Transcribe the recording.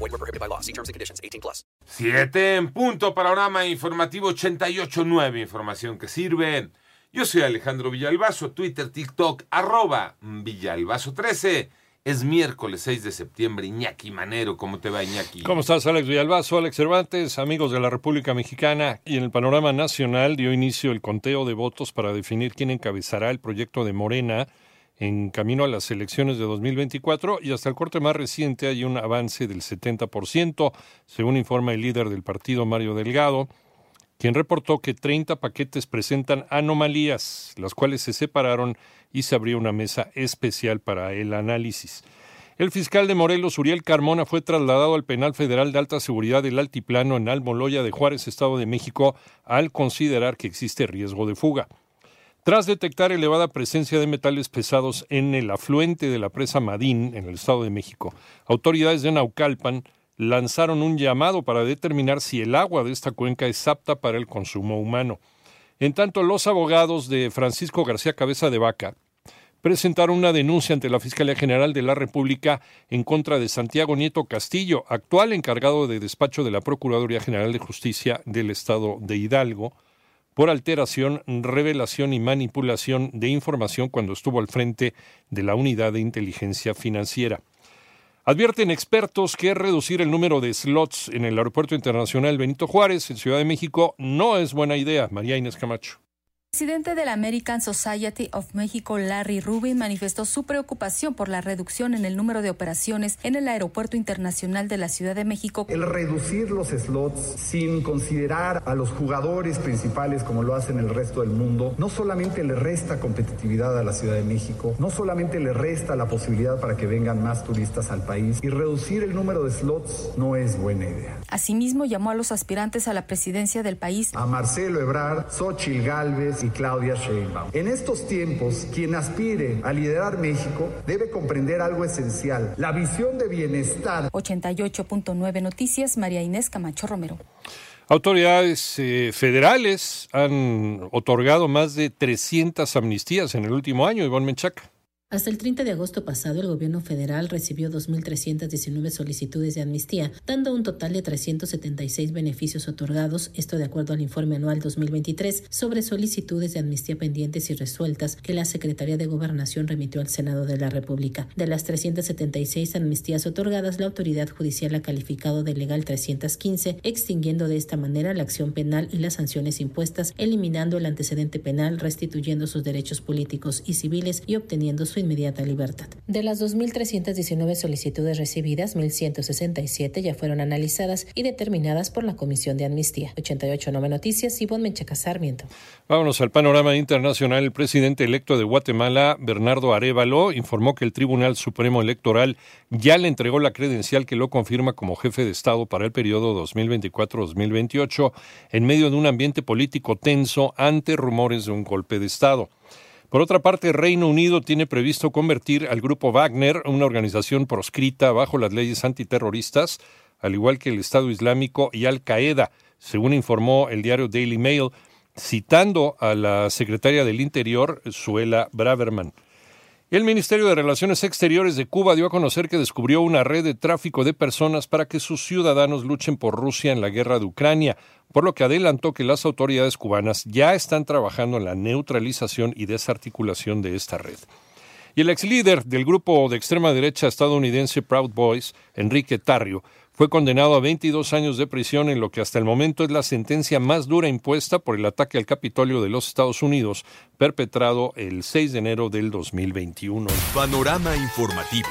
Void were prohibited by law. See terms and conditions. 18 plus. Siete en punto, panorama informativo 88.9, información que sirve. Yo soy Alejandro Villalbazo, Twitter, TikTok, arroba Villalbazo13. Es miércoles 6 de septiembre, Iñaki Manero, ¿cómo te va Iñaki? ¿Cómo estás, Alex Villalbazo, Alex Cervantes, amigos de la República Mexicana? Y en el panorama nacional dio inicio el conteo de votos para definir quién encabezará el proyecto de Morena en camino a las elecciones de 2024 y hasta el corte más reciente hay un avance del 70%, según informa el líder del partido Mario Delgado, quien reportó que 30 paquetes presentan anomalías, las cuales se separaron y se abrió una mesa especial para el análisis. El fiscal de Morelos, Uriel Carmona, fue trasladado al Penal Federal de Alta Seguridad del Altiplano en Almoloya de Juárez, Estado de México, al considerar que existe riesgo de fuga. Tras detectar elevada presencia de metales pesados en el afluente de la presa Madín, en el Estado de México, autoridades de Naucalpan lanzaron un llamado para determinar si el agua de esta cuenca es apta para el consumo humano. En tanto, los abogados de Francisco García Cabeza de Vaca presentaron una denuncia ante la Fiscalía General de la República en contra de Santiago Nieto Castillo, actual encargado de despacho de la Procuraduría General de Justicia del Estado de Hidalgo, por alteración, revelación y manipulación de información cuando estuvo al frente de la Unidad de Inteligencia Financiera. Advierten expertos que reducir el número de slots en el Aeropuerto Internacional Benito Juárez en Ciudad de México no es buena idea. María Inés Camacho. El presidente de la American Society of Mexico, Larry Rubin, manifestó su preocupación por la reducción en el número de operaciones en el Aeropuerto Internacional de la Ciudad de México. El reducir los slots sin considerar a los jugadores principales como lo hacen el resto del mundo, no solamente le resta competitividad a la Ciudad de México, no solamente le resta la posibilidad para que vengan más turistas al país, y reducir el número de slots no es buena idea. Asimismo, llamó a los aspirantes a la presidencia del país. A Marcelo Ebrard, Xochil Gálvez, y Claudia Sheinbaum. En estos tiempos, quien aspire a liderar México debe comprender algo esencial, la visión de bienestar. 88.9 Noticias, María Inés Camacho Romero. Autoridades eh, federales han otorgado más de 300 amnistías en el último año, Iván Menchaca. Hasta el 30 de agosto pasado, el gobierno federal recibió 2.319 solicitudes de amnistía, dando un total de 376 beneficios otorgados, esto de acuerdo al informe anual 2023 sobre solicitudes de amnistía pendientes y resueltas que la Secretaría de Gobernación remitió al Senado de la República. De las 376 amnistías otorgadas, la autoridad judicial ha calificado de legal 315, extinguiendo de esta manera la acción penal y las sanciones impuestas, eliminando el antecedente penal, restituyendo sus derechos políticos y civiles y obteniendo su inmediata libertad. De las 2.319 solicitudes recibidas, 1.167 ya fueron analizadas y determinadas por la Comisión de Amnistía. 88.9 Noticias, Ivonne Menchaca Sarmiento. Vámonos al panorama internacional. El presidente electo de Guatemala, Bernardo Arevalo, informó que el Tribunal Supremo Electoral ya le entregó la credencial que lo confirma como jefe de Estado para el periodo 2024-2028 en medio de un ambiente político tenso ante rumores de un golpe de Estado. Por otra parte, Reino Unido tiene previsto convertir al grupo Wagner, una organización proscrita bajo las leyes antiterroristas, al igual que el Estado Islámico y Al Qaeda, según informó el diario Daily Mail, citando a la secretaria del Interior, Suela Braverman. El Ministerio de Relaciones Exteriores de Cuba dio a conocer que descubrió una red de tráfico de personas para que sus ciudadanos luchen por Rusia en la guerra de Ucrania, por lo que adelantó que las autoridades cubanas ya están trabajando en la neutralización y desarticulación de esta red. Y el ex líder del grupo de extrema derecha estadounidense Proud Boys, Enrique Tarrio, fue condenado a 22 años de prisión en lo que hasta el momento es la sentencia más dura impuesta por el ataque al Capitolio de los Estados Unidos, perpetrado el 6 de enero del 2021. Panorama informativo.